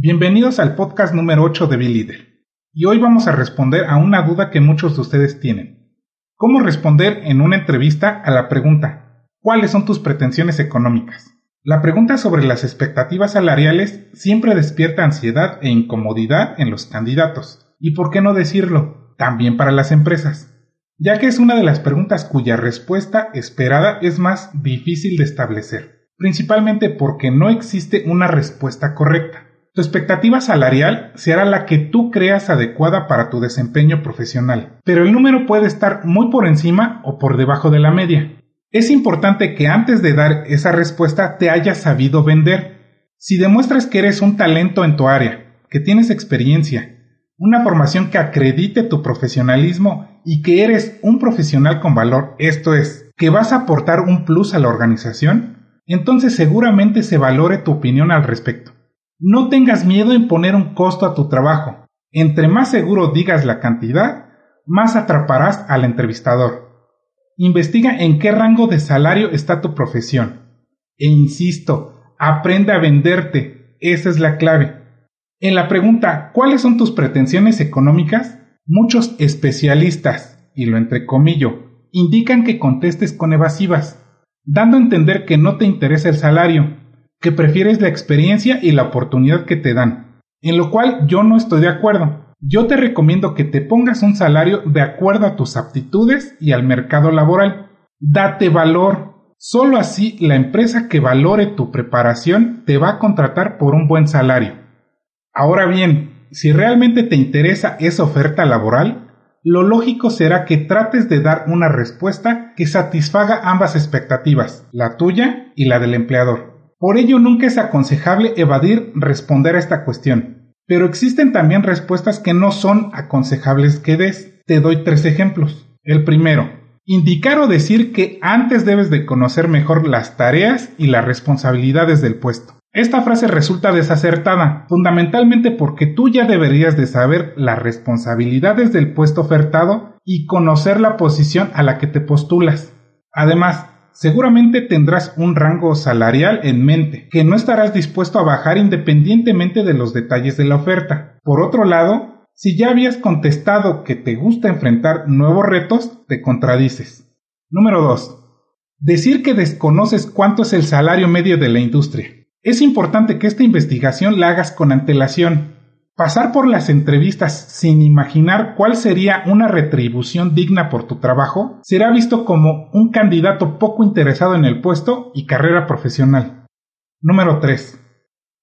Bienvenidos al podcast número 8 de Be Y hoy vamos a responder a una duda que muchos de ustedes tienen. ¿Cómo responder en una entrevista a la pregunta ¿Cuáles son tus pretensiones económicas? La pregunta sobre las expectativas salariales siempre despierta ansiedad e incomodidad en los candidatos. ¿Y por qué no decirlo? También para las empresas ya que es una de las preguntas cuya respuesta esperada es más difícil de establecer, principalmente porque no existe una respuesta correcta. Tu expectativa salarial será la que tú creas adecuada para tu desempeño profesional, pero el número puede estar muy por encima o por debajo de la media. Es importante que antes de dar esa respuesta te hayas sabido vender. Si demuestras que eres un talento en tu área, que tienes experiencia, una formación que acredite tu profesionalismo y que eres un profesional con valor, esto es, que vas a aportar un plus a la organización, entonces seguramente se valore tu opinión al respecto. No tengas miedo en poner un costo a tu trabajo. Entre más seguro digas la cantidad, más atraparás al entrevistador. Investiga en qué rango de salario está tu profesión. E insisto, aprende a venderte. Esa es la clave. En la pregunta ¿cuáles son tus pretensiones económicas? Muchos especialistas, y lo entrecomillo, indican que contestes con evasivas, dando a entender que no te interesa el salario, que prefieres la experiencia y la oportunidad que te dan, en lo cual yo no estoy de acuerdo. Yo te recomiendo que te pongas un salario de acuerdo a tus aptitudes y al mercado laboral. Date valor. Solo así la empresa que valore tu preparación te va a contratar por un buen salario. Ahora bien, si realmente te interesa esa oferta laboral, lo lógico será que trates de dar una respuesta que satisfaga ambas expectativas, la tuya y la del empleador. Por ello nunca es aconsejable evadir responder a esta cuestión. Pero existen también respuestas que no son aconsejables que des. Te doy tres ejemplos. El primero, indicar o decir que antes debes de conocer mejor las tareas y las responsabilidades del puesto. Esta frase resulta desacertada, fundamentalmente porque tú ya deberías de saber las responsabilidades del puesto ofertado y conocer la posición a la que te postulas. Además, seguramente tendrás un rango salarial en mente, que no estarás dispuesto a bajar independientemente de los detalles de la oferta. Por otro lado, si ya habías contestado que te gusta enfrentar nuevos retos, te contradices. Número 2. Decir que desconoces cuánto es el salario medio de la industria. Es importante que esta investigación la hagas con antelación, Pasar por las entrevistas sin imaginar cuál sería una retribución digna por tu trabajo será visto como un candidato poco interesado en el puesto y carrera profesional. Número 3.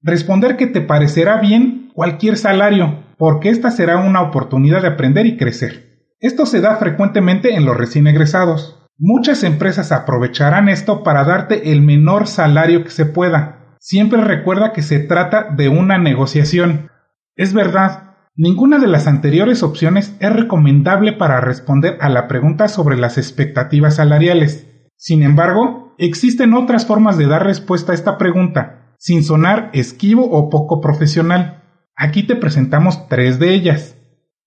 Responder que te parecerá bien cualquier salario, porque esta será una oportunidad de aprender y crecer. Esto se da frecuentemente en los recién egresados. Muchas empresas aprovecharán esto para darte el menor salario que se pueda. Siempre recuerda que se trata de una negociación es verdad, ninguna de las anteriores opciones es recomendable para responder a la pregunta sobre las expectativas salariales. Sin embargo, existen otras formas de dar respuesta a esta pregunta, sin sonar esquivo o poco profesional. Aquí te presentamos tres de ellas.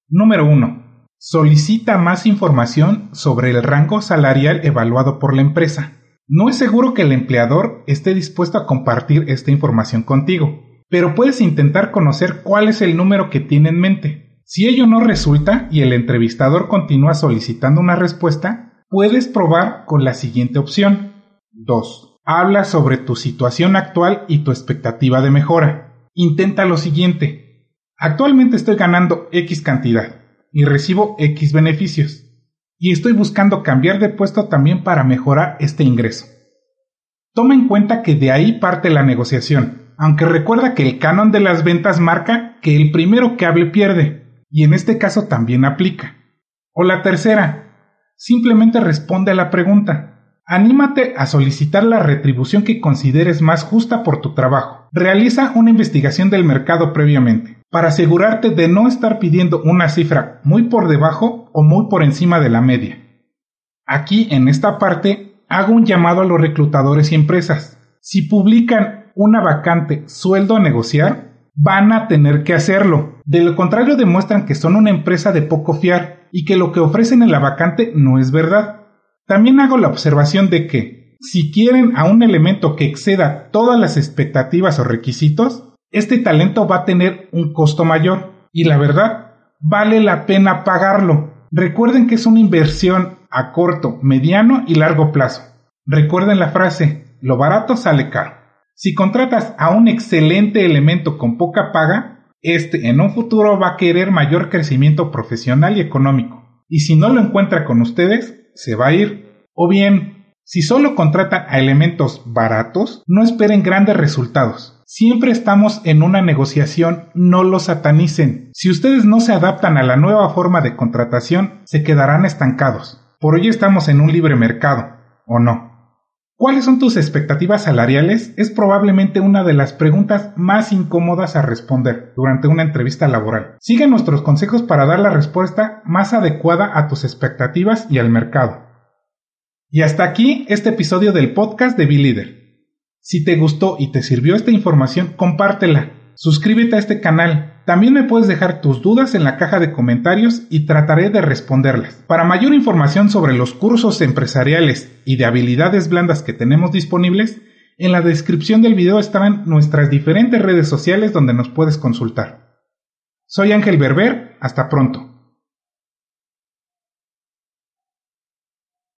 Número 1. Solicita más información sobre el rango salarial evaluado por la empresa. No es seguro que el empleador esté dispuesto a compartir esta información contigo pero puedes intentar conocer cuál es el número que tiene en mente. Si ello no resulta y el entrevistador continúa solicitando una respuesta, puedes probar con la siguiente opción. 2. Habla sobre tu situación actual y tu expectativa de mejora. Intenta lo siguiente. Actualmente estoy ganando X cantidad y recibo X beneficios. Y estoy buscando cambiar de puesto también para mejorar este ingreso. Toma en cuenta que de ahí parte la negociación aunque recuerda que el canon de las ventas marca que el primero que hable pierde, y en este caso también aplica. O la tercera, simplemente responde a la pregunta. Anímate a solicitar la retribución que consideres más justa por tu trabajo. Realiza una investigación del mercado previamente, para asegurarte de no estar pidiendo una cifra muy por debajo o muy por encima de la media. Aquí, en esta parte, hago un llamado a los reclutadores y empresas. Si publican una vacante sueldo a negociar, van a tener que hacerlo. De lo contrario demuestran que son una empresa de poco fiar y que lo que ofrecen en la vacante no es verdad. También hago la observación de que, si quieren a un elemento que exceda todas las expectativas o requisitos, este talento va a tener un costo mayor y la verdad, vale la pena pagarlo. Recuerden que es una inversión a corto, mediano y largo plazo. Recuerden la frase, lo barato sale caro. Si contratas a un excelente elemento con poca paga, este en un futuro va a querer mayor crecimiento profesional y económico. Y si no lo encuentra con ustedes, se va a ir. O bien, si solo contratan a elementos baratos, no esperen grandes resultados. Siempre estamos en una negociación, no lo satanicen. Si ustedes no se adaptan a la nueva forma de contratación, se quedarán estancados. Por hoy estamos en un libre mercado, ¿o no? ¿Cuáles son tus expectativas salariales? Es probablemente una de las preguntas más incómodas a responder durante una entrevista laboral. Sigue nuestros consejos para dar la respuesta más adecuada a tus expectativas y al mercado. Y hasta aquí este episodio del podcast de Be Si te gustó y te sirvió esta información, compártela. Suscríbete a este canal también me puedes dejar tus dudas en la caja de comentarios y trataré de responderlas. Para mayor información sobre los cursos empresariales y de habilidades blandas que tenemos disponibles, en la descripción del video estarán nuestras diferentes redes sociales donde nos puedes consultar. Soy Ángel Berber, hasta pronto.